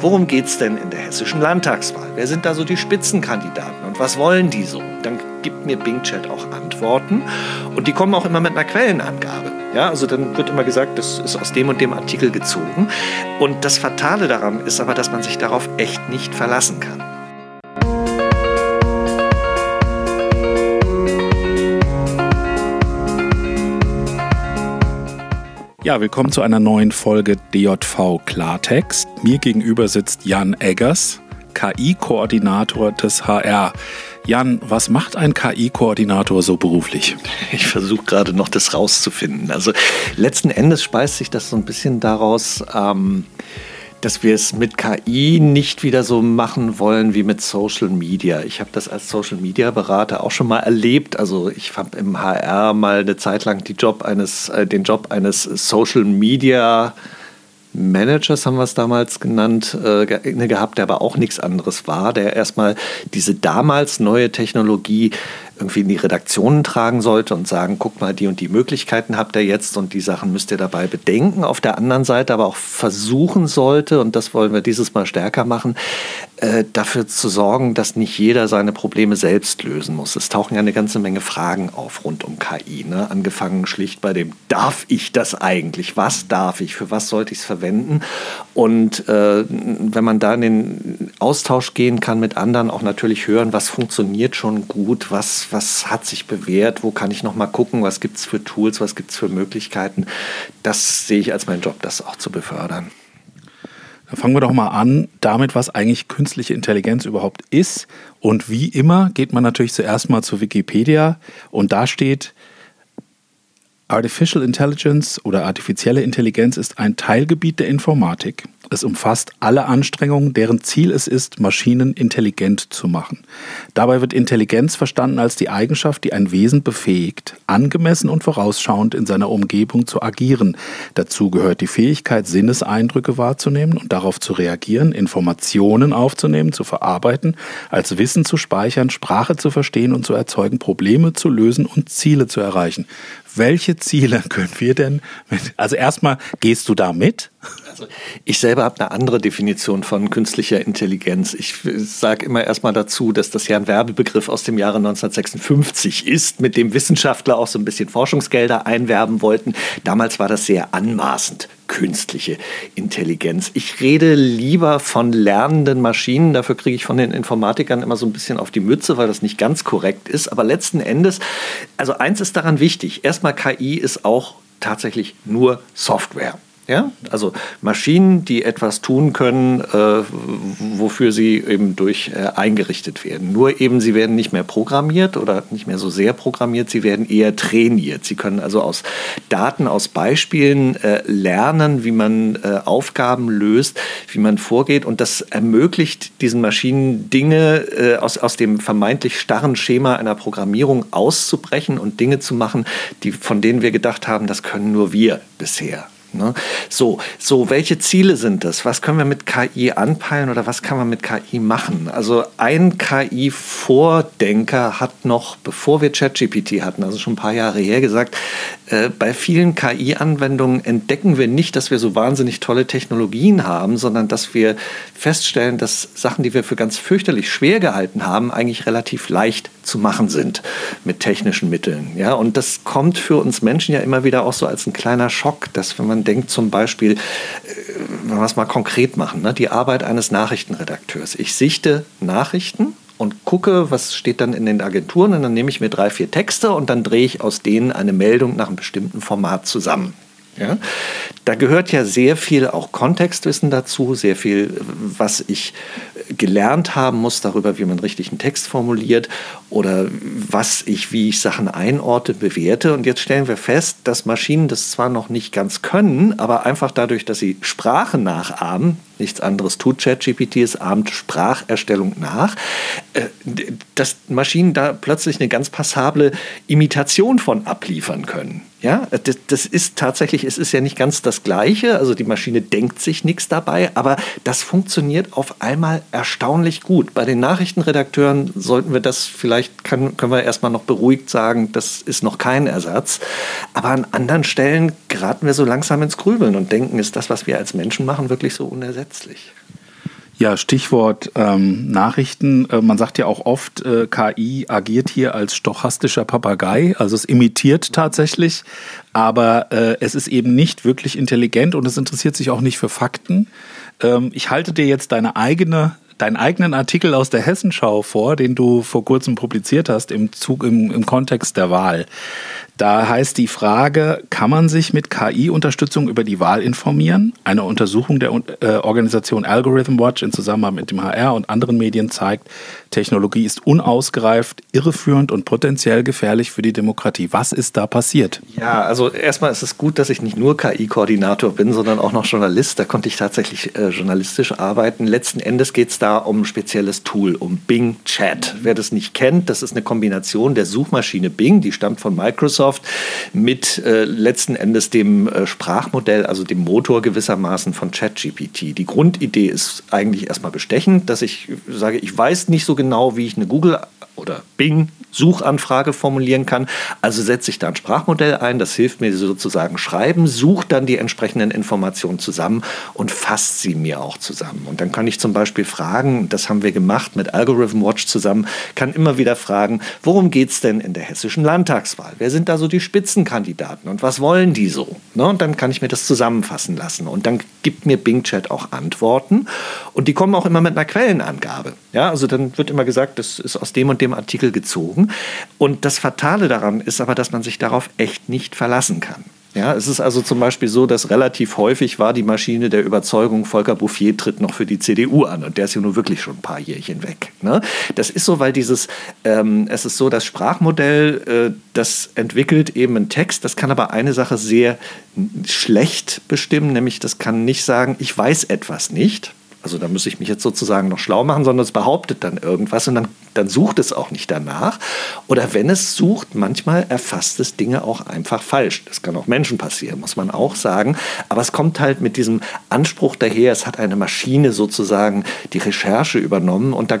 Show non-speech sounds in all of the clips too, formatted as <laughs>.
worum geht es denn in der hessischen Landtagswahl? Wer sind da so die Spitzenkandidaten und was wollen die so? Dann gibt mir Bing Chat auch Antworten und die kommen auch immer mit einer Quellenangabe. Ja, also dann wird immer gesagt, das ist aus dem und dem Artikel gezogen. Und das Fatale daran ist aber, dass man sich darauf echt nicht verlassen kann. Ja, willkommen zu einer neuen Folge DJV Klartext. Mir gegenüber sitzt Jan Eggers, KI-Koordinator des HR. Jan, was macht ein KI-Koordinator so beruflich? Ich versuche gerade noch das rauszufinden. Also letzten Endes speist sich das so ein bisschen daraus, ähm, dass wir es mit KI nicht wieder so machen wollen wie mit Social Media. Ich habe das als Social Media Berater auch schon mal erlebt. Also ich habe im HR mal eine Zeit lang Job eines, äh, den Job eines Social Media Managers haben wir es damals genannt, äh, gehabt, der aber auch nichts anderes war, der erstmal diese damals neue Technologie irgendwie in die Redaktionen tragen sollte und sagen, guck mal, die und die Möglichkeiten habt ihr jetzt und die Sachen müsst ihr dabei bedenken. Auf der anderen Seite aber auch versuchen sollte, und das wollen wir dieses Mal stärker machen, äh, dafür zu sorgen, dass nicht jeder seine Probleme selbst lösen muss. Es tauchen ja eine ganze Menge Fragen auf rund um KI. Ne? Angefangen schlicht bei dem, darf ich das eigentlich? Was darf ich? Für was sollte ich es verwenden? Und äh, wenn man da in den Austausch gehen kann mit anderen, auch natürlich hören, was funktioniert schon gut, was, was hat sich bewährt, wo kann ich noch mal gucken, was gibt es für Tools, was gibt es für Möglichkeiten. Das sehe ich als meinen Job, das auch zu befördern. Dann fangen wir doch mal an damit, was eigentlich künstliche Intelligenz überhaupt ist. Und wie immer geht man natürlich zuerst mal zu Wikipedia und da steht, Artificial Intelligence oder artifizielle Intelligenz ist ein Teilgebiet der Informatik. Es umfasst alle Anstrengungen, deren Ziel es ist, Maschinen intelligent zu machen. Dabei wird Intelligenz verstanden als die Eigenschaft, die ein Wesen befähigt, angemessen und vorausschauend in seiner Umgebung zu agieren. Dazu gehört die Fähigkeit, Sinneseindrücke wahrzunehmen und darauf zu reagieren, Informationen aufzunehmen, zu verarbeiten, als Wissen zu speichern, Sprache zu verstehen und zu erzeugen, Probleme zu lösen und Ziele zu erreichen. Welche Ziele <laughs> können wir denn mit, also erstmal gehst du da mit? Also ich selber habe eine andere Definition von künstlicher Intelligenz. Ich sage immer erstmal dazu, dass das ja ein Werbebegriff aus dem Jahre 1956 ist, mit dem Wissenschaftler auch so ein bisschen Forschungsgelder einwerben wollten. Damals war das sehr anmaßend künstliche Intelligenz. Ich rede lieber von lernenden Maschinen. Dafür kriege ich von den Informatikern immer so ein bisschen auf die Mütze, weil das nicht ganz korrekt ist. Aber letzten Endes, also eins ist daran wichtig. Erstmal KI ist auch tatsächlich nur Software. Ja? Also Maschinen, die etwas tun können, äh, wofür sie eben durch äh, eingerichtet werden. Nur eben, sie werden nicht mehr programmiert oder nicht mehr so sehr programmiert, sie werden eher trainiert. Sie können also aus Daten, aus Beispielen äh, lernen, wie man äh, Aufgaben löst, wie man vorgeht. Und das ermöglicht diesen Maschinen Dinge äh, aus, aus dem vermeintlich starren Schema einer Programmierung auszubrechen und Dinge zu machen, die, von denen wir gedacht haben, das können nur wir bisher. Ne? So, so, welche Ziele sind das? Was können wir mit KI anpeilen oder was kann man mit KI machen? Also ein KI-Vordenker hat noch, bevor wir ChatGPT hatten, also schon ein paar Jahre her, gesagt, äh, bei vielen KI-Anwendungen entdecken wir nicht, dass wir so wahnsinnig tolle Technologien haben, sondern dass wir feststellen, dass Sachen, die wir für ganz fürchterlich schwer gehalten haben, eigentlich relativ leicht zu machen sind mit technischen Mitteln. Ja, und das kommt für uns Menschen ja immer wieder auch so als ein kleiner Schock, dass wenn man denkt zum Beispiel, äh, wenn wir es mal konkret machen, ne, die Arbeit eines Nachrichtenredakteurs. Ich sichte Nachrichten und gucke, was steht dann in den Agenturen und dann nehme ich mir drei, vier Texte und dann drehe ich aus denen eine Meldung nach einem bestimmten Format zusammen. Ja? Da gehört ja sehr viel auch Kontextwissen dazu, sehr viel, was ich gelernt haben muss darüber, wie man richtig einen Text formuliert oder was ich, wie ich Sachen einordne, bewerte. Und jetzt stellen wir fest, dass Maschinen das zwar noch nicht ganz können, aber einfach dadurch, dass sie Sprache nachahmen, nichts anderes tut ChatGPT, es ahmt Spracherstellung nach, äh, dass Maschinen da plötzlich eine ganz passable Imitation von abliefern können. Ja, das, das, ist tatsächlich, es ist ja nicht ganz das Gleiche. Also die Maschine denkt sich nichts dabei, aber das funktioniert auf einmal erstaunlich gut. Bei den Nachrichtenredakteuren sollten wir das vielleicht, kann, können wir erstmal noch beruhigt sagen, das ist noch kein Ersatz. Aber an anderen Stellen geraten wir so langsam ins Grübeln und denken, ist das, was wir als Menschen machen, wirklich so unersetzlich? Ja, Stichwort ähm, Nachrichten. Äh, man sagt ja auch oft, äh, KI agiert hier als stochastischer Papagei, also es imitiert tatsächlich, aber äh, es ist eben nicht wirklich intelligent und es interessiert sich auch nicht für Fakten. Ähm, ich halte dir jetzt deine eigene deinen eigenen Artikel aus der Hessenschau vor, den du vor kurzem publiziert hast im, Zug, im, im Kontext der Wahl. Da heißt die Frage, kann man sich mit KI-Unterstützung über die Wahl informieren? Eine Untersuchung der äh, Organisation Algorithm Watch in Zusammenarbeit mit dem HR und anderen Medien zeigt, Technologie ist unausgereift, irreführend und potenziell gefährlich für die Demokratie. Was ist da passiert? Ja, also erstmal ist es gut, dass ich nicht nur KI-Koordinator bin, sondern auch noch Journalist. Da konnte ich tatsächlich äh, journalistisch arbeiten. Letzten Endes geht es da um ein spezielles Tool, um Bing Chat. Wer das nicht kennt, das ist eine Kombination der Suchmaschine Bing, die stammt von Microsoft Microsoft mit äh, letzten Endes dem äh, Sprachmodell, also dem Motor gewissermaßen von ChatGPT. Die Grundidee ist eigentlich erstmal bestechend, dass ich sage, ich weiß nicht so genau, wie ich eine Google oder Bing Suchanfrage formulieren kann. Also setze ich da ein Sprachmodell ein, das hilft mir sozusagen schreiben, sucht dann die entsprechenden Informationen zusammen und fasst sie mir auch zusammen. Und dann kann ich zum Beispiel fragen, das haben wir gemacht mit Algorithm Watch zusammen, kann immer wieder fragen, worum geht es denn in der hessischen Landtagswahl? Wer sind da so die Spitzenkandidaten und was wollen die so? Ne? Und dann kann ich mir das zusammenfassen lassen. Und dann gibt mir Bing Chat auch Antworten und die kommen auch immer mit einer Quellenangabe. Ja, also dann wird immer gesagt, das ist aus dem und dem Artikel gezogen. Und das Fatale daran ist aber, dass man sich darauf echt nicht verlassen kann. Ja, es ist also zum Beispiel so, dass relativ häufig war die Maschine der Überzeugung, Volker Bouffier tritt noch für die CDU an und der ist ja nun wirklich schon ein paar Jährchen weg. Ne? Das ist so, weil dieses, ähm, es ist so, das Sprachmodell, äh, das entwickelt eben einen Text, das kann aber eine Sache sehr schlecht bestimmen, nämlich das kann nicht sagen, ich weiß etwas nicht, also da muss ich mich jetzt sozusagen noch schlau machen, sondern es behauptet dann irgendwas und dann, dann sucht es auch nicht danach. Oder wenn es sucht, manchmal erfasst es Dinge auch einfach falsch. Das kann auch Menschen passieren, muss man auch sagen. Aber es kommt halt mit diesem Anspruch daher, es hat eine Maschine sozusagen die Recherche übernommen und da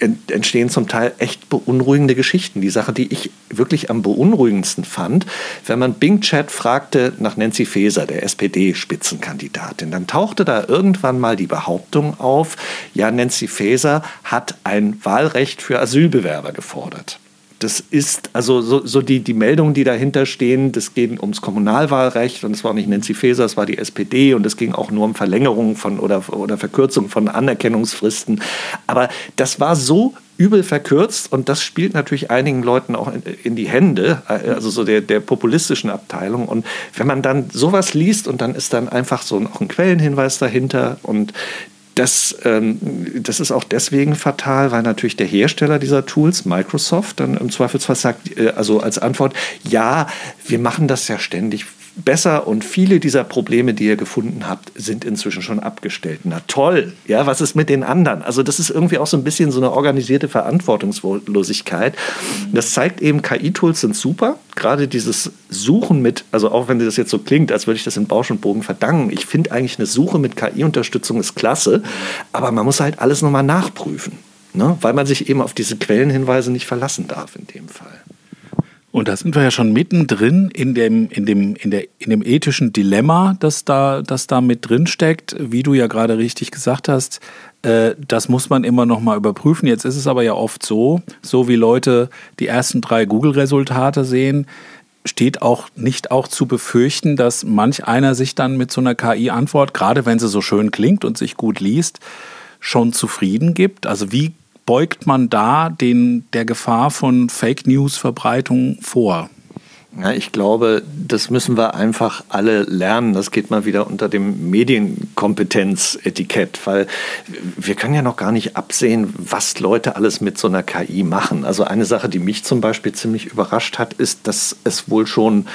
entstehen zum Teil echt beunruhigende Geschichten. Die Sache, die ich wirklich am beunruhigendsten fand, wenn man Bing Chat fragte nach Nancy Faeser, der SPD-Spitzenkandidatin, dann tauchte da irgendwann mal die Behauptung auf, ja, Nancy Faeser hat ein Wahlrecht für Asylbewerber gefordert. Das ist also so, so, die, die Meldungen, die dahinter stehen, das geht ums Kommunalwahlrecht und es war nicht Nancy Faeser, es war die SPD und es ging auch nur um Verlängerung von oder, oder Verkürzung von Anerkennungsfristen. Aber das war so übel verkürzt und das spielt natürlich einigen Leuten auch in, in, die Hände, also so der, der populistischen Abteilung. Und wenn man dann sowas liest und dann ist dann einfach so noch ein Quellenhinweis dahinter und das, ähm, das ist auch deswegen fatal, weil natürlich der Hersteller dieser Tools, Microsoft, dann im Zweifelsfall sagt, äh, also als Antwort, ja, wir machen das ja ständig besser und viele dieser Probleme, die ihr gefunden habt, sind inzwischen schon abgestellt. Na toll, ja, was ist mit den anderen? Also das ist irgendwie auch so ein bisschen so eine organisierte Verantwortungslosigkeit. Das zeigt eben, KI-Tools sind super, gerade dieses Suchen mit, also auch wenn das jetzt so klingt, als würde ich das in Bausch und Bogen verdanken, ich finde eigentlich eine Suche mit KI-Unterstützung ist klasse, aber man muss halt alles nochmal nachprüfen, ne? weil man sich eben auf diese Quellenhinweise nicht verlassen darf in dem Fall. Und da sind wir ja schon mittendrin in dem, in dem, in der, in dem ethischen Dilemma, das da, das da mit drin steckt, wie du ja gerade richtig gesagt hast. Äh, das muss man immer noch mal überprüfen. Jetzt ist es aber ja oft so, so wie Leute die ersten drei Google-Resultate sehen, steht auch nicht auch zu befürchten, dass manch einer sich dann mit so einer KI-Antwort, gerade wenn sie so schön klingt und sich gut liest, schon zufrieden gibt. Also wie beugt man da den, der Gefahr von Fake News-Verbreitung vor? Ja, ich glaube, das müssen wir einfach alle lernen. Das geht mal wieder unter dem Medienkompetenz-Etikett, weil wir können ja noch gar nicht absehen, was Leute alles mit so einer KI machen. Also eine Sache, die mich zum Beispiel ziemlich überrascht hat, ist, dass es wohl schon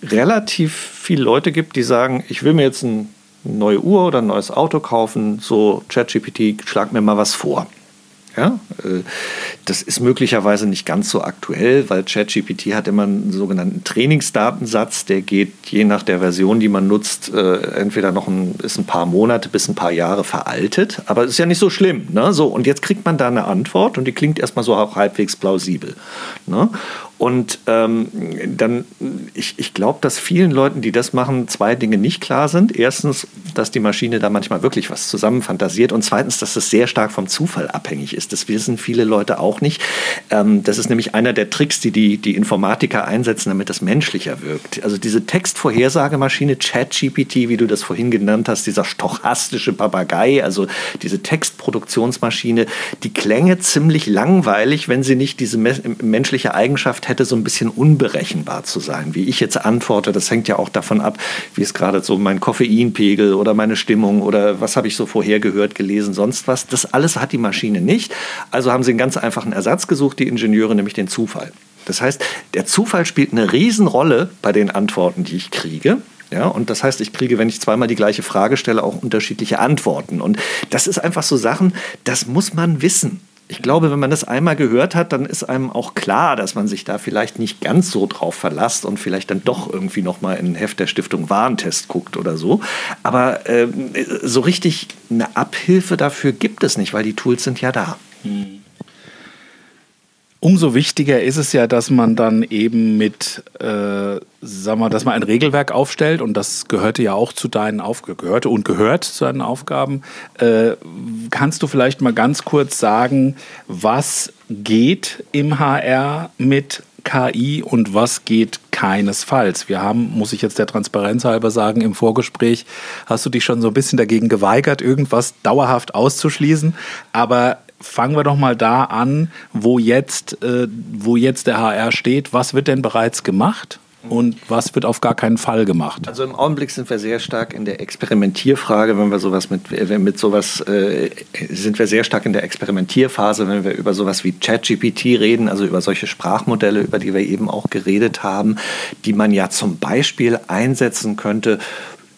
relativ viele Leute gibt, die sagen, ich will mir jetzt eine neue Uhr oder ein neues Auto kaufen, so ChatGPT, schlag mir mal was vor. Ja, äh, das ist möglicherweise nicht ganz so aktuell, weil ChatGPT hat immer einen sogenannten Trainingsdatensatz, der geht je nach der Version, die man nutzt, äh, entweder noch ein, ist ein paar Monate bis ein paar Jahre veraltet, aber ist ja nicht so schlimm. Ne? So, und jetzt kriegt man da eine Antwort und die klingt erstmal so auch halbwegs plausibel. Ne? Und ähm, dann, ich, ich glaube, dass vielen Leuten, die das machen, zwei Dinge nicht klar sind. Erstens, dass die Maschine da manchmal wirklich was zusammenfantasiert und zweitens, dass es sehr stark vom Zufall abhängig ist. Das wissen viele Leute auch nicht. Ähm, das ist nämlich einer der Tricks, die, die die Informatiker einsetzen, damit das menschlicher wirkt. Also diese Textvorhersagemaschine, ChatGPT, wie du das vorhin genannt hast, dieser stochastische Papagei, also diese Textproduktionsmaschine, die klänge ziemlich langweilig, wenn sie nicht diese menschliche Eigenschaft hätte, so ein bisschen unberechenbar zu sein. Wie ich jetzt antworte, das hängt ja auch davon ab, wie es gerade so mein Koffeinpegel oder meine Stimmung oder was habe ich so vorher gehört, gelesen, sonst was. Das alles hat die Maschine nicht. Also haben sie einen ganz einfachen Ersatz gesucht, die Ingenieure, nämlich den Zufall. Das heißt, der Zufall spielt eine Riesenrolle bei den Antworten, die ich kriege. Ja, und das heißt, ich kriege, wenn ich zweimal die gleiche Frage stelle, auch unterschiedliche Antworten. Und das ist einfach so Sachen, das muss man wissen. Ich glaube, wenn man das einmal gehört hat, dann ist einem auch klar, dass man sich da vielleicht nicht ganz so drauf verlasst und vielleicht dann doch irgendwie noch mal in ein Heft der Stiftung Warentest guckt oder so. Aber äh, so richtig eine Abhilfe dafür gibt es nicht, weil die Tools sind ja da. Hm. Umso wichtiger ist es ja, dass man dann eben mit, äh, sag mal, dass man ein Regelwerk aufstellt und das gehörte ja auch zu deinen Aufgaben, gehörte und gehört zu deinen Aufgaben. Äh, kannst du vielleicht mal ganz kurz sagen, was geht im HR mit KI und was geht keinesfalls. Wir haben, muss ich jetzt der Transparenz halber sagen, im Vorgespräch hast du dich schon so ein bisschen dagegen geweigert, irgendwas dauerhaft auszuschließen. Aber fangen wir doch mal da an, wo jetzt, äh, wo jetzt der HR steht. Was wird denn bereits gemacht? Und was wird auf gar keinen Fall gemacht? Also im Augenblick sind wir sehr stark in der Experimentierfrage, wenn wir sowas mit, mit sowas äh, sind wir sehr stark in der Experimentierphase, wenn wir über sowas wie ChatGPT reden, also über solche Sprachmodelle, über die wir eben auch geredet haben, die man ja zum Beispiel einsetzen könnte,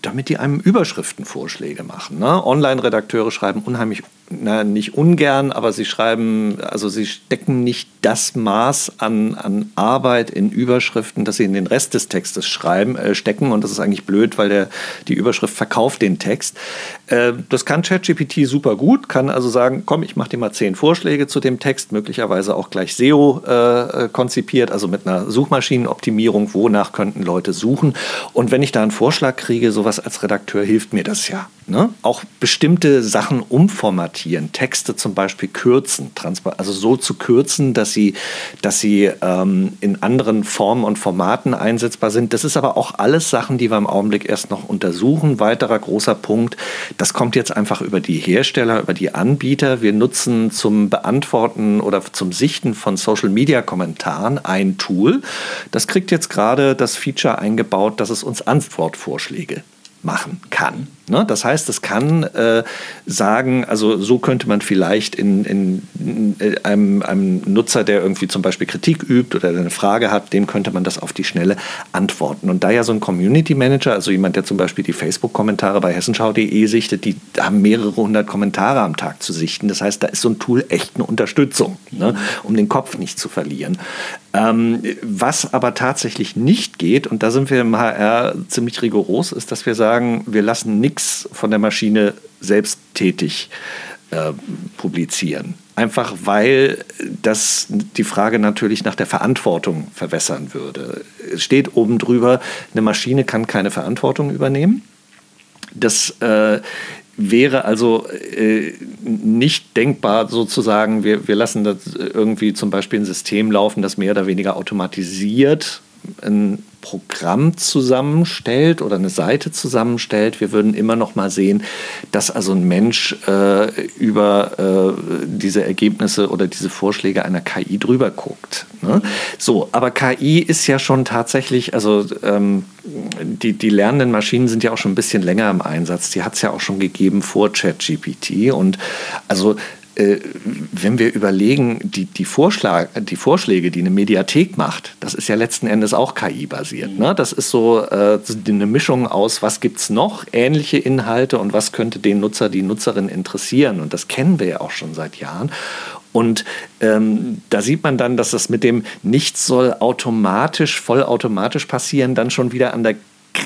damit die einem Überschriftenvorschläge machen. Ne? Online-Redakteure schreiben unheimlich na, nicht ungern, aber sie schreiben, also sie stecken nicht das Maß an, an Arbeit in Überschriften, dass sie in den Rest des Textes schreiben, äh, stecken. Und das ist eigentlich blöd, weil der, die Überschrift verkauft den Text. Äh, das kann ChatGPT super gut, kann also sagen, komm, ich mache dir mal zehn Vorschläge zu dem Text, möglicherweise auch gleich SEO äh, konzipiert, also mit einer Suchmaschinenoptimierung, wonach könnten Leute suchen. Und wenn ich da einen Vorschlag kriege, sowas als Redakteur hilft mir das ja. Ne? Auch bestimmte Sachen umformatieren, Texte zum Beispiel kürzen, also so zu kürzen, dass sie, dass sie ähm, in anderen Formen und Formaten einsetzbar sind. Das ist aber auch alles Sachen, die wir im Augenblick erst noch untersuchen. Weiterer großer Punkt, das kommt jetzt einfach über die Hersteller, über die Anbieter. Wir nutzen zum Beantworten oder zum Sichten von Social-Media-Kommentaren ein Tool. Das kriegt jetzt gerade das Feature eingebaut, dass es uns Antwortvorschläge machen kann. Ne? Das heißt, es kann äh, sagen, also so könnte man vielleicht in, in, in äh, einem, einem, Nutzer, der irgendwie zum Beispiel Kritik übt oder eine Frage hat, dem könnte man das auf die Schnelle antworten. Und da ja so ein Community Manager, also jemand, der zum Beispiel die Facebook-Kommentare bei hessenschau.de sichtet, die haben mehrere hundert Kommentare am Tag zu sichten. Das heißt, da ist so ein Tool echt eine Unterstützung, ne? um den Kopf nicht zu verlieren. Ähm, was aber tatsächlich nicht geht, und da sind wir im HR ziemlich rigoros, ist, dass wir sagen, wir lassen nichts von der Maschine selbsttätig äh, publizieren. Einfach weil das die Frage natürlich nach der Verantwortung verwässern würde. Es steht oben drüber, eine Maschine kann keine Verantwortung übernehmen. Das äh, wäre also äh, nicht denkbar sozusagen, wir, wir lassen das irgendwie zum Beispiel ein System laufen, das mehr oder weniger automatisiert ein Programm zusammenstellt oder eine Seite zusammenstellt. Wir würden immer noch mal sehen, dass also ein Mensch äh, über äh, diese Ergebnisse oder diese Vorschläge einer KI drüber guckt. Ne? So, aber KI ist ja schon tatsächlich, also ähm, die, die lernenden Maschinen sind ja auch schon ein bisschen länger im Einsatz. Die hat es ja auch schon gegeben vor ChatGPT und also wenn wir überlegen, die, die, Vorschlag, die Vorschläge, die eine Mediathek macht, das ist ja letzten Endes auch KI-basiert. Ne? Das ist so äh, eine Mischung aus, was gibt es noch, ähnliche Inhalte und was könnte den Nutzer, die Nutzerin interessieren. Und das kennen wir ja auch schon seit Jahren. Und ähm, da sieht man dann, dass das mit dem Nichts soll automatisch, vollautomatisch passieren, dann schon wieder an der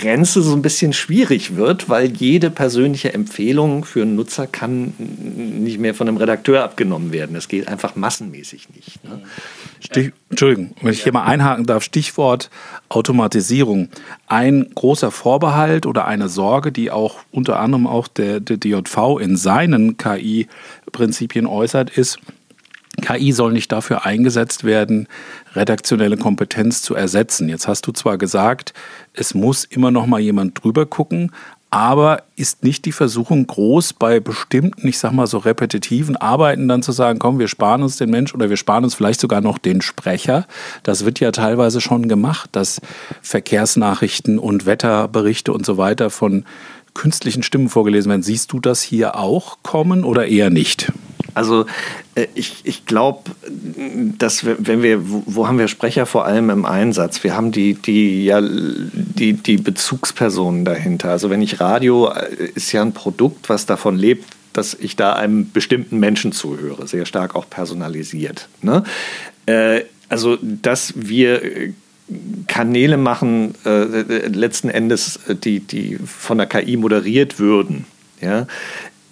Grenze so ein bisschen schwierig wird, weil jede persönliche Empfehlung für einen Nutzer kann nicht mehr von einem Redakteur abgenommen werden. Das geht einfach massenmäßig nicht. Ne? Stich, Entschuldigung, wenn ich hier mal einhaken darf, Stichwort Automatisierung. Ein großer Vorbehalt oder eine Sorge, die auch unter anderem auch der, der DJV in seinen KI-Prinzipien äußert, ist, KI soll nicht dafür eingesetzt werden, redaktionelle Kompetenz zu ersetzen. Jetzt hast du zwar gesagt, es muss immer noch mal jemand drüber gucken, aber ist nicht die Versuchung groß, bei bestimmten, ich sag mal so repetitiven Arbeiten dann zu sagen, komm, wir sparen uns den Mensch oder wir sparen uns vielleicht sogar noch den Sprecher. Das wird ja teilweise schon gemacht, dass Verkehrsnachrichten und Wetterberichte und so weiter von künstlichen Stimmen vorgelesen werden. Siehst du das hier auch kommen oder eher nicht? Also äh, ich, ich glaube, dass wir, wenn wir, wo, haben wir Sprecher vor allem im Einsatz? Wir haben die, die, ja, die, die Bezugspersonen dahinter. Also wenn ich Radio, äh, ist ja ein Produkt, was davon lebt, dass ich da einem bestimmten Menschen zuhöre, sehr stark auch personalisiert. Ne? Äh, also, dass wir Kanäle machen, letzten Endes, die, die von der KI moderiert würden. Ja,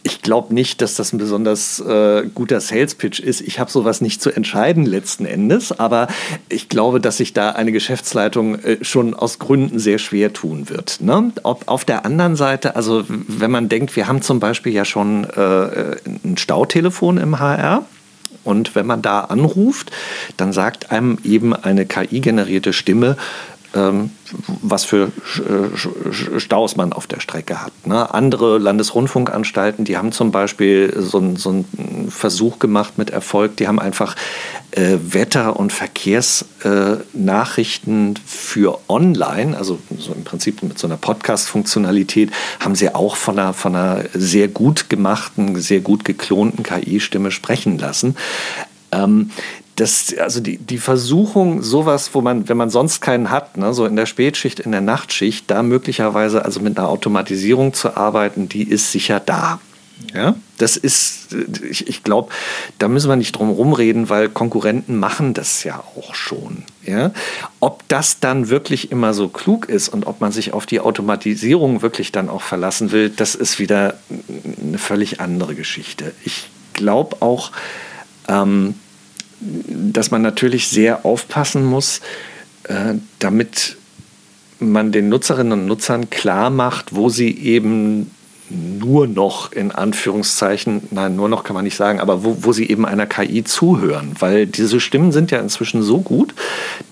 ich glaube nicht, dass das ein besonders äh, guter Sales-Pitch ist. Ich habe sowas nicht zu entscheiden letzten Endes, aber ich glaube, dass sich da eine Geschäftsleitung äh, schon aus Gründen sehr schwer tun wird. Ne? Ob, auf der anderen Seite, also wenn man denkt, wir haben zum Beispiel ja schon äh, ein Stautelefon im HR. Und wenn man da anruft, dann sagt einem eben eine KI-generierte Stimme, was für Staus man auf der Strecke hat. Ne? Andere Landesrundfunkanstalten, die haben zum Beispiel so, einen, so Versuch gemacht mit Erfolg, die haben einfach äh, Wetter- und Verkehrsnachrichten äh, für online, also so im Prinzip mit so einer Podcast-Funktionalität, haben sie auch von einer, von einer sehr gut gemachten, sehr gut geklonten KI-Stimme sprechen lassen. Das, also die, die Versuchung, sowas, wo man, wenn man sonst keinen hat, ne, so in der Spätschicht, in der Nachtschicht, da möglicherweise also mit einer Automatisierung zu arbeiten, die ist sicher da. Ja, das ist, ich, ich glaube, da müssen wir nicht drum rumreden, weil Konkurrenten machen das ja auch schon. Ja? Ob das dann wirklich immer so klug ist und ob man sich auf die Automatisierung wirklich dann auch verlassen will, das ist wieder eine völlig andere Geschichte. Ich glaube auch, ähm, dass man natürlich sehr aufpassen muss, äh, damit man den Nutzerinnen und Nutzern klar macht, wo sie eben nur noch in Anführungszeichen, nein, nur noch kann man nicht sagen, aber wo, wo sie eben einer KI zuhören, weil diese Stimmen sind ja inzwischen so gut,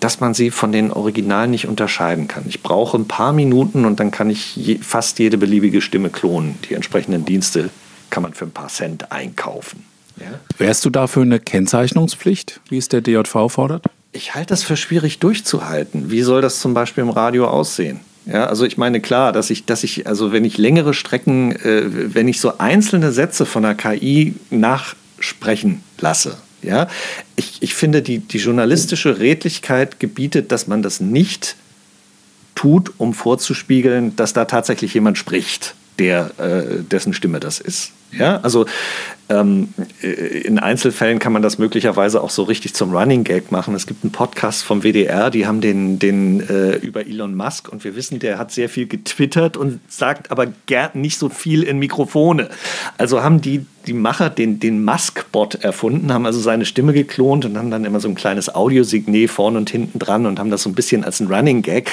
dass man sie von den Originalen nicht unterscheiden kann. Ich brauche ein paar Minuten und dann kann ich je, fast jede beliebige Stimme klonen. Die entsprechenden Dienste kann man für ein paar Cent einkaufen. Ja. Wärst du dafür eine Kennzeichnungspflicht, wie es der DJV fordert? Ich halte das für schwierig durchzuhalten. Wie soll das zum Beispiel im Radio aussehen? Ja, also ich meine klar, dass ich, dass ich, also wenn ich längere Strecken, äh, wenn ich so einzelne Sätze von der KI nachsprechen lasse, ja, ich, ich finde, die, die journalistische Redlichkeit gebietet, dass man das nicht tut, um vorzuspiegeln, dass da tatsächlich jemand spricht, der, äh, dessen Stimme das ist. Ja, also ähm, äh, in Einzelfällen kann man das möglicherweise auch so richtig zum Running Gag machen. Es gibt einen Podcast vom WDR, die haben den, den äh, über Elon Musk und wir wissen, der hat sehr viel getwittert und sagt aber gern nicht so viel in Mikrofone. Also haben die, die Macher den, den Musk-Bot erfunden, haben also seine Stimme geklont und haben dann immer so ein kleines Audiosignet vorne und hinten dran und haben das so ein bisschen als ein Running Gag.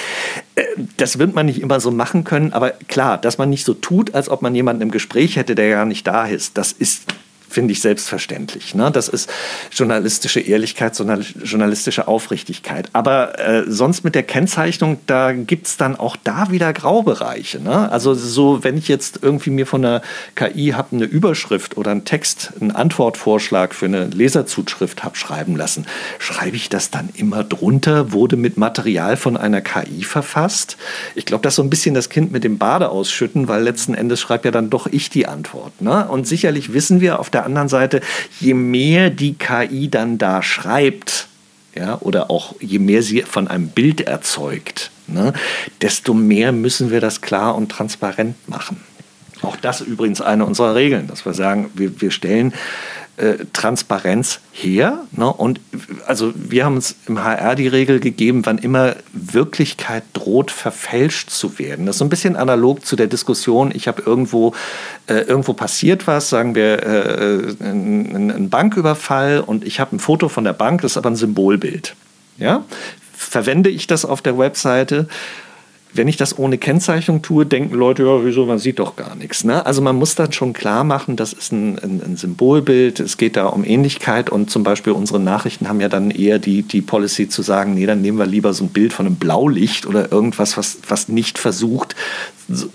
Äh, das wird man nicht immer so machen können, aber klar, dass man nicht so tut, als ob man jemanden im Gespräch hätte, der gar nicht da ist, das ist finde ich selbstverständlich. Ne? Das ist journalistische Ehrlichkeit, journalistische Aufrichtigkeit. Aber äh, sonst mit der Kennzeichnung, da gibt es dann auch da wieder Graubereiche. Ne? Also so, wenn ich jetzt irgendwie mir von der KI habe eine Überschrift oder einen Text, einen Antwortvorschlag für eine Leserzuschrift habe schreiben lassen, schreibe ich das dann immer drunter, wurde mit Material von einer KI verfasst? Ich glaube, das ist so ein bisschen das Kind mit dem Bade ausschütten, weil letzten Endes schreibe ja dann doch ich die Antwort. Ne? Und sicherlich wissen wir auf der der anderen Seite, je mehr die KI dann da schreibt, ja, oder auch je mehr sie von einem Bild erzeugt, ne, desto mehr müssen wir das klar und transparent machen. Auch das übrigens eine unserer Regeln, dass wir sagen, wir, wir stellen äh, Transparenz her. Ne? Und also wir haben uns im HR die Regel gegeben, wann immer Wirklichkeit droht, verfälscht zu werden. Das ist so ein bisschen analog zu der Diskussion, ich habe irgendwo, äh, irgendwo passiert was, sagen wir äh, ein, Banküberfall und ich habe ein Foto von der Bank, das ist aber ein Symbolbild. Ja? Verwende ich das auf der Webseite? Wenn ich das ohne Kennzeichnung tue, denken Leute, ja, wieso, man sieht doch gar nichts. Ne? Also man muss dann schon klar machen, das ist ein, ein, ein, Symbolbild, es geht da um Ähnlichkeit und zum Beispiel unsere Nachrichten haben ja dann eher die, die Policy zu sagen, nee, dann nehmen wir lieber so ein Bild von einem Blaulicht oder irgendwas, was, was nicht versucht,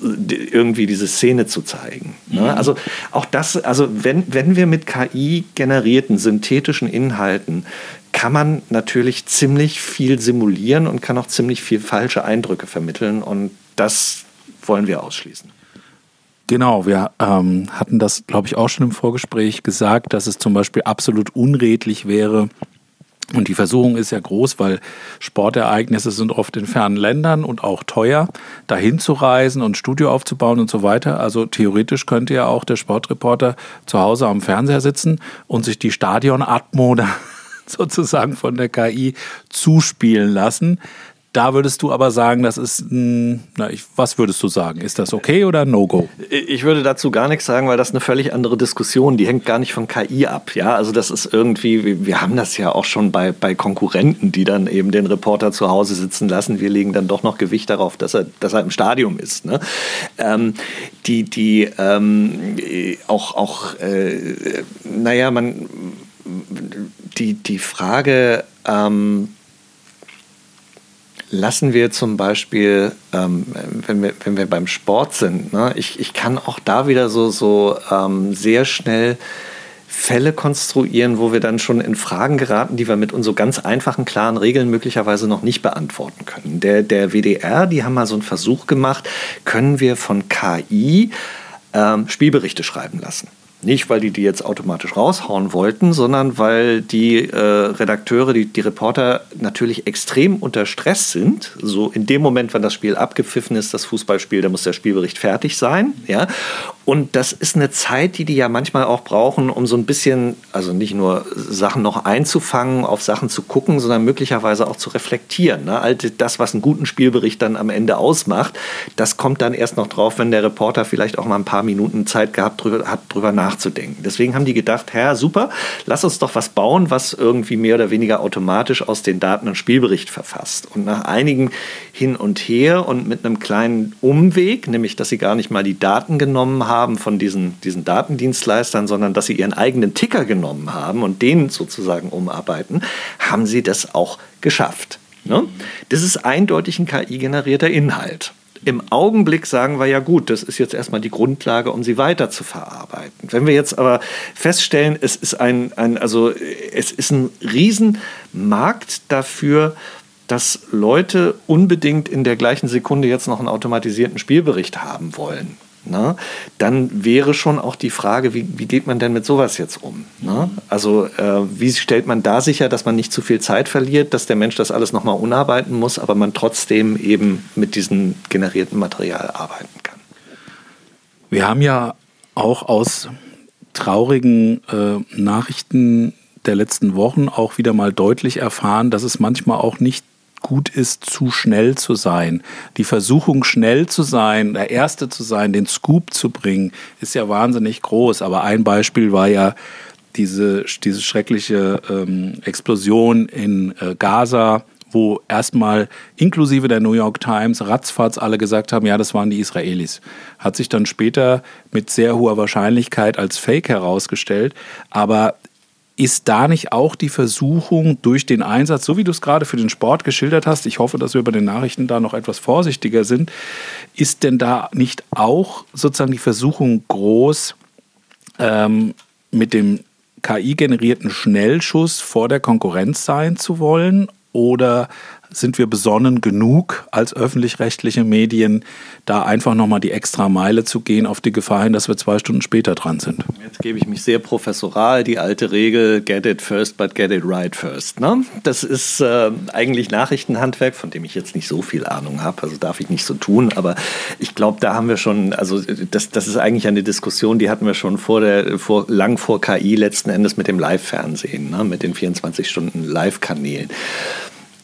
irgendwie diese Szene zu zeigen. Ne? Mhm. Also auch das, also wenn, wenn wir mit KI generierten synthetischen Inhalten kann man natürlich ziemlich viel simulieren und kann auch ziemlich viel falsche Eindrücke vermitteln. Und das wollen wir ausschließen. Genau, wir ähm, hatten das, glaube ich, auch schon im Vorgespräch gesagt, dass es zum Beispiel absolut unredlich wäre, und die Versuchung ist ja groß, weil Sportereignisse sind oft in fernen Ländern und auch teuer, dahin zu reisen und Studio aufzubauen und so weiter. Also theoretisch könnte ja auch der Sportreporter zu Hause am Fernseher sitzen und sich die Stadion-Atmo <laughs> sozusagen von der KI zuspielen lassen. Da würdest du aber sagen, das ist, na, ich, was würdest du sagen? Ist das okay oder No-Go? Ich würde dazu gar nichts sagen, weil das eine völlig andere Diskussion, die hängt gar nicht von KI ab. Ja, also das ist irgendwie, wir haben das ja auch schon bei, bei Konkurrenten, die dann eben den Reporter zu Hause sitzen lassen. Wir legen dann doch noch Gewicht darauf, dass er, dass er im Stadium ist. Ne? Ähm, die, die ähm, auch, auch äh, naja, man die, die Frage, ähm, lassen wir zum Beispiel, ähm, wenn, wir, wenn wir beim Sport sind, ne, ich, ich kann auch da wieder so, so ähm, sehr schnell Fälle konstruieren, wo wir dann schon in Fragen geraten, die wir mit unseren ganz einfachen, klaren Regeln möglicherweise noch nicht beantworten können. Der, der WDR, die haben mal so einen Versuch gemacht, können wir von KI ähm, Spielberichte schreiben lassen. Nicht, weil die die jetzt automatisch raushauen wollten, sondern weil die äh, Redakteure, die, die Reporter natürlich extrem unter Stress sind. So in dem Moment, wenn das Spiel abgepfiffen ist, das Fußballspiel, da muss der Spielbericht fertig sein. Ja? Und das ist eine Zeit, die die ja manchmal auch brauchen, um so ein bisschen, also nicht nur Sachen noch einzufangen, auf Sachen zu gucken, sondern möglicherweise auch zu reflektieren. Ne? All das, was einen guten Spielbericht dann am Ende ausmacht, das kommt dann erst noch drauf, wenn der Reporter vielleicht auch mal ein paar Minuten Zeit gehabt drüber, hat, drüber nachzudenken. Deswegen haben die gedacht, Herr, super, lass uns doch was bauen, was irgendwie mehr oder weniger automatisch aus den Daten einen Spielbericht verfasst. Und nach einigen hin und her und mit einem kleinen Umweg, nämlich dass sie gar nicht mal die Daten genommen haben, haben von diesen, diesen Datendienstleistern, sondern dass sie ihren eigenen Ticker genommen haben und den sozusagen umarbeiten, haben sie das auch geschafft. Ne? Das ist eindeutig ein KI-generierter Inhalt. Im Augenblick sagen wir ja gut, das ist jetzt erstmal die Grundlage, um sie weiter zu verarbeiten. Wenn wir jetzt aber feststellen, es ist ein, ein also es ist ein Riesenmarkt dafür, dass Leute unbedingt in der gleichen Sekunde jetzt noch einen automatisierten Spielbericht haben wollen ne, dann wäre schon auch die Frage, wie, wie geht man denn mit sowas jetzt um? Ne? Also äh, wie stellt man da sicher, dass man nicht zu viel Zeit verliert, dass der Mensch das alles nochmal unarbeiten muss, aber man trotzdem eben mit diesem generierten Material arbeiten kann? Wir haben ja auch aus traurigen äh, Nachrichten der letzten Wochen auch wieder mal deutlich erfahren, dass es manchmal auch nicht gut ist, zu schnell zu sein. Die Versuchung, schnell zu sein, der Erste zu sein, den Scoop zu bringen, ist ja wahnsinnig groß. Aber ein Beispiel war ja diese, diese schreckliche ähm, Explosion in äh, Gaza, wo erstmal inklusive der New York Times ratzfatz alle gesagt haben, ja, das waren die Israelis. Hat sich dann später mit sehr hoher Wahrscheinlichkeit als Fake herausgestellt. Aber ist da nicht auch die Versuchung durch den Einsatz, so wie du es gerade für den Sport geschildert hast, ich hoffe, dass wir bei den Nachrichten da noch etwas vorsichtiger sind, ist denn da nicht auch sozusagen die Versuchung groß, ähm, mit dem KI-generierten Schnellschuss vor der Konkurrenz sein zu wollen? Oder sind wir besonnen genug als öffentlich-rechtliche Medien, da einfach nochmal die extra Meile zu gehen, auf die Gefahr hin, dass wir zwei Stunden später dran sind. Jetzt gebe ich mich sehr professoral, die alte Regel, get it first, but get it right first. Ne? Das ist äh, eigentlich Nachrichtenhandwerk, von dem ich jetzt nicht so viel Ahnung habe, also darf ich nicht so tun, aber ich glaube, da haben wir schon, also das, das ist eigentlich eine Diskussion, die hatten wir schon vor der, vor, lang vor KI letzten Endes mit dem Live-Fernsehen, ne? mit den 24 Stunden Live-Kanälen.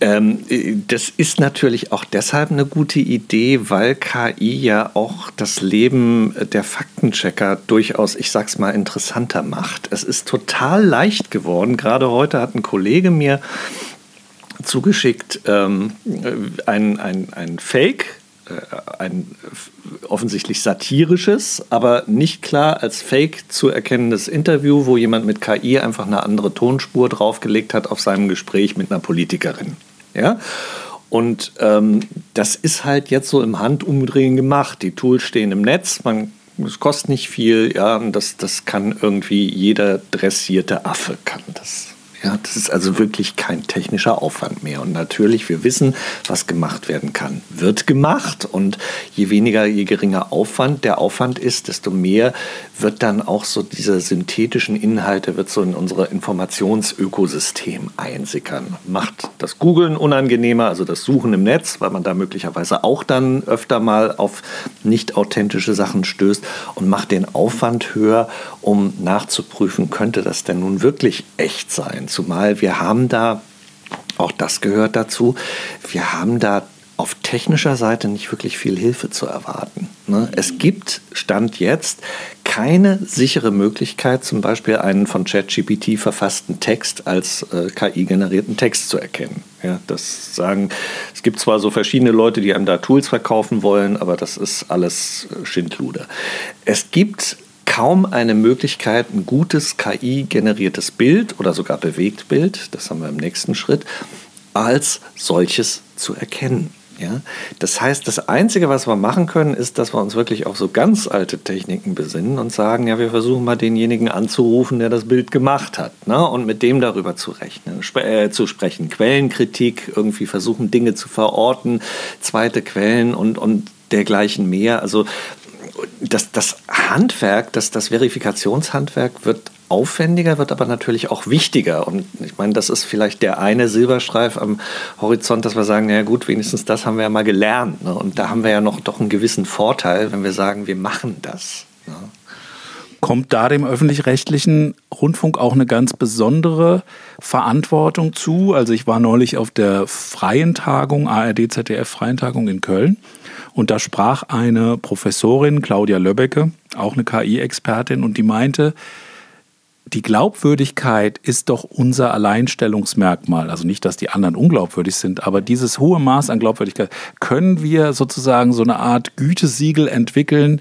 Ähm, das ist natürlich auch deshalb eine gute Idee, weil KI ja auch das Leben der Faktenchecker durchaus, ich sag's mal, interessanter macht. Es ist total leicht geworden. Gerade heute hat ein Kollege mir zugeschickt ähm, ein, ein, ein Fake, äh, ein offensichtlich satirisches, aber nicht klar als Fake zu erkennendes Interview, wo jemand mit KI einfach eine andere Tonspur draufgelegt hat auf seinem Gespräch mit einer Politikerin. Ja? Und ähm, das ist halt jetzt so im Handumdrehen gemacht. Die Tools stehen im Netz, man es kostet nicht viel, ja, und das, das kann irgendwie jeder dressierte Affe kann das. Ja, das ist also wirklich kein technischer Aufwand mehr. Und natürlich, wir wissen, was gemacht werden kann, wird gemacht. Und je weniger, je geringer Aufwand der Aufwand ist, desto mehr wird dann auch so diese synthetischen Inhalte, wird so in unser Informationsökosystem einsickern. Macht das Googlen unangenehmer, also das Suchen im Netz, weil man da möglicherweise auch dann öfter mal auf nicht authentische Sachen stößt und macht den Aufwand höher, um nachzuprüfen, könnte das denn nun wirklich echt sein? Zumal wir haben da, auch das gehört dazu, wir haben da auf technischer Seite nicht wirklich viel Hilfe zu erwarten. Ne? Es gibt, Stand jetzt, keine sichere Möglichkeit, zum Beispiel einen von ChatGPT verfassten Text als äh, KI-generierten Text zu erkennen. Ja, das sagen, es gibt zwar so verschiedene Leute, die einem da Tools verkaufen wollen, aber das ist alles äh, Schindluder. Es gibt kaum eine Möglichkeit, ein gutes KI-generiertes Bild oder sogar Bewegtbild, das haben wir im nächsten Schritt, als solches zu erkennen. Ja? Das heißt, das Einzige, was wir machen können, ist, dass wir uns wirklich auf so ganz alte Techniken besinnen und sagen, ja, wir versuchen mal denjenigen anzurufen, der das Bild gemacht hat ne? und mit dem darüber zu rechnen, äh, zu sprechen. Quellenkritik, irgendwie versuchen, Dinge zu verorten, zweite Quellen und, und dergleichen mehr. Also das, das Handwerk, das, das Verifikationshandwerk wird aufwendiger, wird aber natürlich auch wichtiger. Und ich meine, das ist vielleicht der eine Silberstreif am Horizont, dass wir sagen, na gut, wenigstens das haben wir ja mal gelernt. Ne? Und da haben wir ja noch doch einen gewissen Vorteil, wenn wir sagen, wir machen das. Ne? Kommt da dem öffentlich-rechtlichen Rundfunk auch eine ganz besondere Verantwortung zu? Also ich war neulich auf der freien Tagung, ARD ZDF freien Tagung in Köln. Und da sprach eine Professorin, Claudia Löbbecke, auch eine KI-Expertin, und die meinte, die Glaubwürdigkeit ist doch unser Alleinstellungsmerkmal. Also nicht, dass die anderen unglaubwürdig sind, aber dieses hohe Maß an Glaubwürdigkeit können wir sozusagen so eine Art Gütesiegel entwickeln.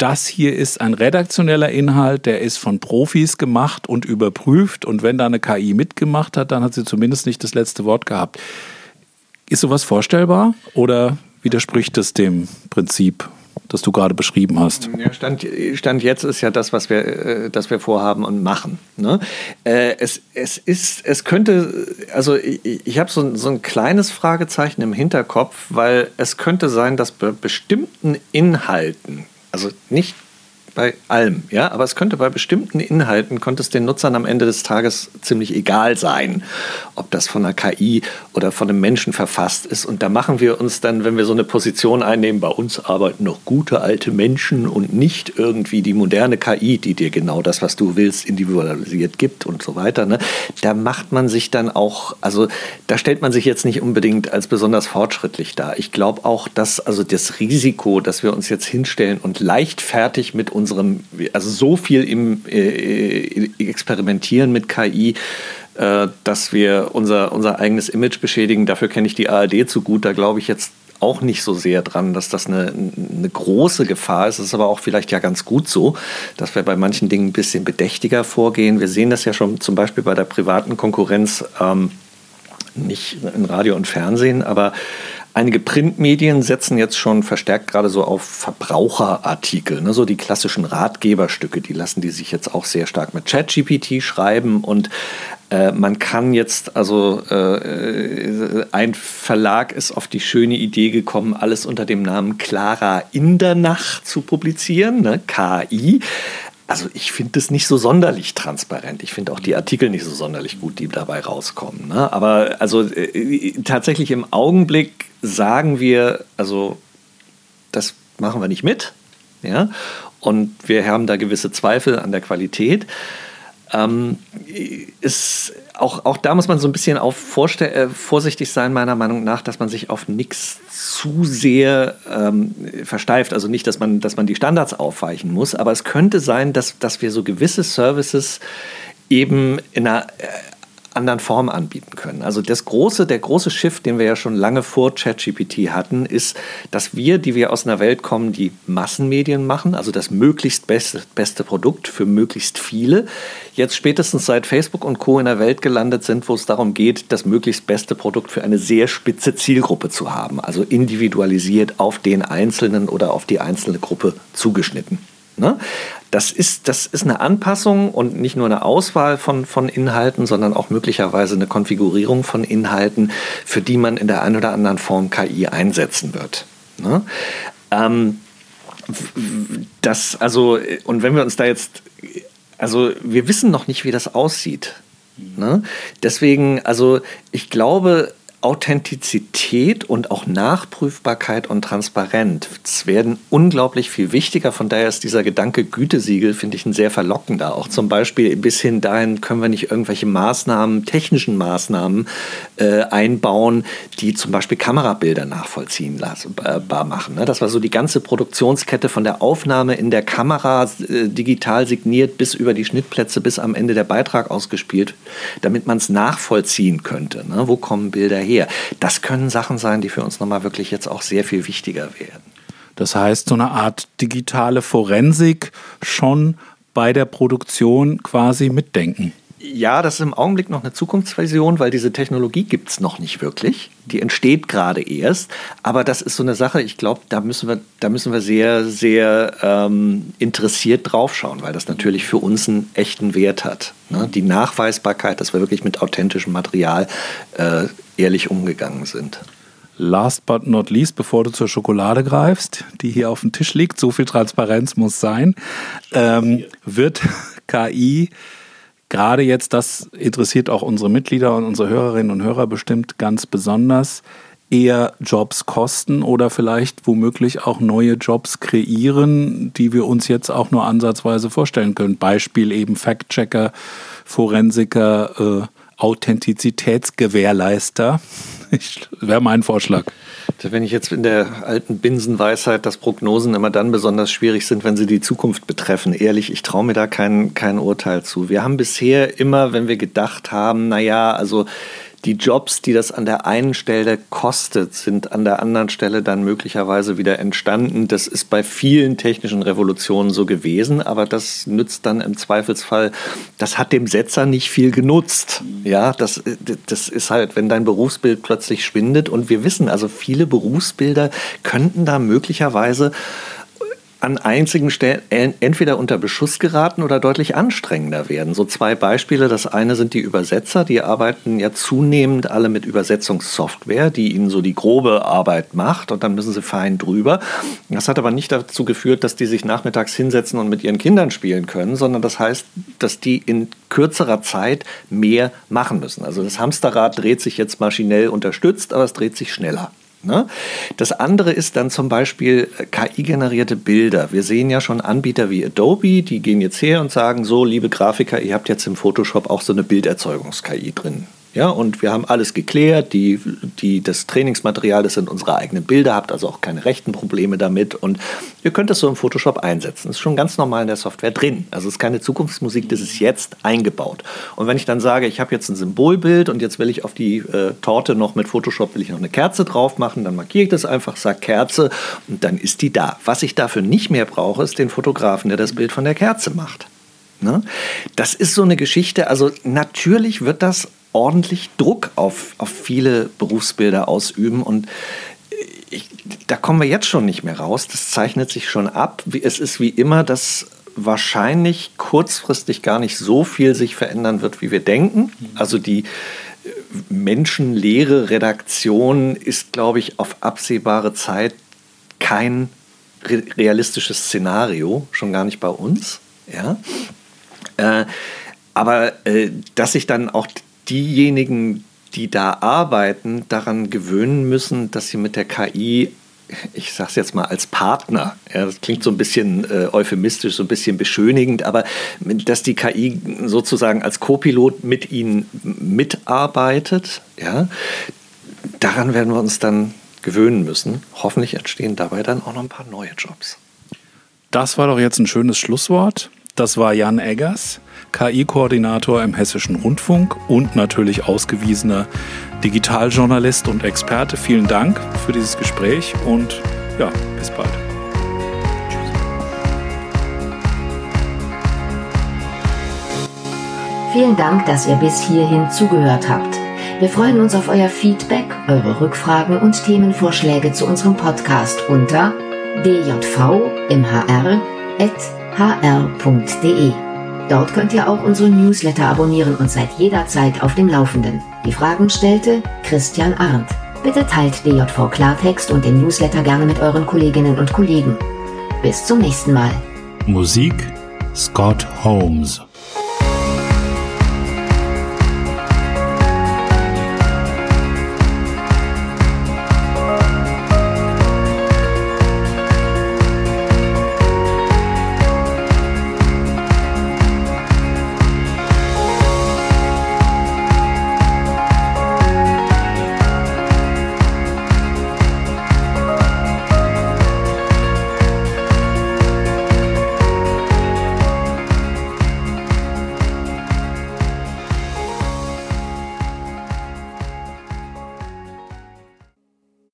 Das hier ist ein redaktioneller Inhalt, der ist von Profis gemacht und überprüft. Und wenn da eine KI mitgemacht hat, dann hat sie zumindest nicht das letzte Wort gehabt. Ist sowas vorstellbar oder widerspricht es dem Prinzip, das du gerade beschrieben hast? Ja, Stand, Stand jetzt ist ja das, was wir, äh, das wir vorhaben und machen. Ne? Äh, es, es, ist, es könnte, also ich, ich habe so, so ein kleines Fragezeichen im Hinterkopf, weil es könnte sein, dass bei bestimmten Inhalten, also nicht bei allem, ja, aber es könnte bei bestimmten Inhalten, konnte es den Nutzern am Ende des Tages ziemlich egal sein, ob das von einer KI oder von einem Menschen verfasst ist. Und da machen wir uns dann, wenn wir so eine Position einnehmen, bei uns arbeiten noch gute alte Menschen und nicht irgendwie die moderne KI, die dir genau das, was du willst, individualisiert gibt und so weiter. Ne? Da macht man sich dann auch, also da stellt man sich jetzt nicht unbedingt als besonders fortschrittlich dar. Ich glaube auch, dass also das Risiko, dass wir uns jetzt hinstellen und leichtfertig mit unserem, also so viel im äh, Experimentieren mit KI, äh, dass wir unser, unser eigenes Image beschädigen. Dafür kenne ich die ARD zu gut. Da glaube ich jetzt auch nicht so sehr dran, dass das eine, eine große Gefahr ist. Es ist aber auch vielleicht ja ganz gut so, dass wir bei manchen Dingen ein bisschen bedächtiger vorgehen. Wir sehen das ja schon zum Beispiel bei der privaten Konkurrenz, ähm, nicht in Radio und Fernsehen, aber Einige Printmedien setzen jetzt schon verstärkt gerade so auf Verbraucherartikel, ne? so die klassischen Ratgeberstücke, die lassen die sich jetzt auch sehr stark mit ChatGPT schreiben und äh, man kann jetzt, also äh, ein Verlag ist auf die schöne Idee gekommen, alles unter dem Namen Clara Indernach zu publizieren, ne? KI. Also ich finde das nicht so sonderlich transparent. Ich finde auch die Artikel nicht so sonderlich gut, die dabei rauskommen. Ne? Aber also äh, tatsächlich im Augenblick sagen wir, also das machen wir nicht mit. Ja? Und wir haben da gewisse Zweifel an der Qualität. Ähm, ist, auch, auch da muss man so ein bisschen auf äh, vorsichtig sein, meiner Meinung nach, dass man sich auf nichts zu sehr ähm, versteift. Also nicht, dass man, dass man die Standards aufweichen muss, aber es könnte sein, dass, dass wir so gewisse Services eben in einer äh, anderen Form anbieten können. Also das große, der große Shift, den wir ja schon lange vor ChatGPT hatten, ist, dass wir, die wir aus einer Welt kommen, die Massenmedien machen, also das möglichst beste, beste Produkt für möglichst viele, jetzt spätestens seit Facebook und Co. in der Welt gelandet sind, wo es darum geht, das möglichst beste Produkt für eine sehr spitze Zielgruppe zu haben, also individualisiert auf den Einzelnen oder auf die einzelne Gruppe zugeschnitten. Ne? Das ist, das ist eine Anpassung und nicht nur eine Auswahl von, von Inhalten, sondern auch möglicherweise eine Konfigurierung von Inhalten, für die man in der einen oder anderen Form KI einsetzen wird. Ne? Ähm, das, also, und wenn wir uns da jetzt, also wir wissen noch nicht, wie das aussieht. Ne? Deswegen, also ich glaube, Authentizität und auch Nachprüfbarkeit und Transparenz werden unglaublich viel wichtiger. Von daher ist dieser Gedanke Gütesiegel, finde ich, ein sehr verlockender. Auch zum Beispiel bis hin dahin können wir nicht irgendwelche Maßnahmen, technischen Maßnahmen äh, einbauen, die zum Beispiel Kamerabilder nachvollziehbar machen. Ne? Das war so die ganze Produktionskette von der Aufnahme in der Kamera äh, digital signiert bis über die Schnittplätze, bis am Ende der Beitrag ausgespielt, damit man es nachvollziehen könnte. Ne? Wo kommen Bilder her? Her. Das können Sachen sein, die für uns nochmal wirklich jetzt auch sehr viel wichtiger werden. Das heißt, so eine Art digitale Forensik schon bei der Produktion quasi mitdenken. Ja, das ist im Augenblick noch eine Zukunftsvision, weil diese Technologie gibt es noch nicht wirklich. Die entsteht gerade erst. Aber das ist so eine Sache, ich glaube, da müssen wir, da müssen wir sehr, sehr ähm, interessiert draufschauen, weil das natürlich für uns einen echten Wert hat. Ne? Die Nachweisbarkeit, dass wir wirklich mit authentischem Material äh, ehrlich umgegangen sind. Last but not least, bevor du zur Schokolade greifst, die hier auf dem Tisch liegt, so viel Transparenz muss sein, ähm, wird <laughs> KI gerade jetzt, das interessiert auch unsere Mitglieder und unsere Hörerinnen und Hörer bestimmt ganz besonders, eher Jobs kosten oder vielleicht womöglich auch neue Jobs kreieren, die wir uns jetzt auch nur ansatzweise vorstellen können. Beispiel eben Fact-Checker, Forensiker, äh, Authentizitätsgewährleister. <laughs> Wäre mein Vorschlag. Wenn ich jetzt in der alten Binsenweisheit, dass Prognosen immer dann besonders schwierig sind, wenn sie die Zukunft betreffen. Ehrlich, ich traue mir da kein, kein Urteil zu. Wir haben bisher immer, wenn wir gedacht haben, naja, also die Jobs, die das an der einen Stelle kostet, sind an der anderen Stelle dann möglicherweise wieder entstanden. Das ist bei vielen technischen Revolutionen so gewesen, aber das nützt dann im Zweifelsfall, das hat dem Setzer nicht viel genutzt. Ja, das, das ist halt, wenn dein Berufsbild plötzlich schwindet und wir wissen, also viele Berufsbilder könnten da möglicherweise an einzigen Stellen entweder unter Beschuss geraten oder deutlich anstrengender werden. So zwei Beispiele. Das eine sind die Übersetzer. Die arbeiten ja zunehmend alle mit Übersetzungssoftware, die ihnen so die grobe Arbeit macht und dann müssen sie fein drüber. Das hat aber nicht dazu geführt, dass die sich nachmittags hinsetzen und mit ihren Kindern spielen können, sondern das heißt, dass die in kürzerer Zeit mehr machen müssen. Also das Hamsterrad dreht sich jetzt maschinell unterstützt, aber es dreht sich schneller. Ne? Das andere ist dann zum Beispiel äh, KI-generierte Bilder. Wir sehen ja schon Anbieter wie Adobe, die gehen jetzt her und sagen, so, liebe Grafiker, ihr habt jetzt im Photoshop auch so eine Bilderzeugungs-KI drin. Ja, und wir haben alles geklärt. Die, die, das Trainingsmaterial, das sind unsere eigenen Bilder, habt also auch keine rechten Probleme damit. Und ihr könnt das so im Photoshop einsetzen. Das ist schon ganz normal in der Software drin. Also es ist keine Zukunftsmusik, das ist jetzt eingebaut. Und wenn ich dann sage, ich habe jetzt ein Symbolbild und jetzt will ich auf die äh, Torte noch mit Photoshop will ich noch eine Kerze drauf machen, dann markiere ich das einfach, sage Kerze und dann ist die da. Was ich dafür nicht mehr brauche, ist den Fotografen, der das Bild von der Kerze macht. Ne? Das ist so eine Geschichte. Also natürlich wird das ordentlich Druck auf, auf viele Berufsbilder ausüben. Und ich, da kommen wir jetzt schon nicht mehr raus. Das zeichnet sich schon ab. Es ist wie immer, dass wahrscheinlich kurzfristig gar nicht so viel sich verändern wird, wie wir denken. Also die äh, menschenleere Redaktion ist, glaube ich, auf absehbare Zeit kein realistisches Szenario, schon gar nicht bei uns. Ja? Äh, aber äh, dass sich dann auch diejenigen, die da arbeiten, daran gewöhnen müssen, dass sie mit der KI ich sage es jetzt mal als Partner, ja, das klingt so ein bisschen äh, euphemistisch, so ein bisschen beschönigend, aber dass die KI sozusagen als Co-Pilot mit ihnen mitarbeitet, ja, daran werden wir uns dann gewöhnen müssen. Hoffentlich entstehen dabei dann auch noch ein paar neue Jobs. Das war doch jetzt ein schönes Schlusswort. Das war Jan Eggers, KI-Koordinator im Hessischen Rundfunk und natürlich ausgewiesener Digitaljournalist und Experte. Vielen Dank für dieses Gespräch und ja, bis bald. Vielen Dank, dass ihr bis hierhin zugehört habt. Wir freuen uns auf euer Feedback, eure Rückfragen und Themenvorschläge zu unserem Podcast unter djvmhr.hr.de. Dort könnt ihr auch unsere Newsletter abonnieren und seid jederzeit auf dem Laufenden. Die Fragen stellte Christian Arndt. Bitte teilt DJV Klartext und den Newsletter gerne mit euren Kolleginnen und Kollegen. Bis zum nächsten Mal. Musik Scott Holmes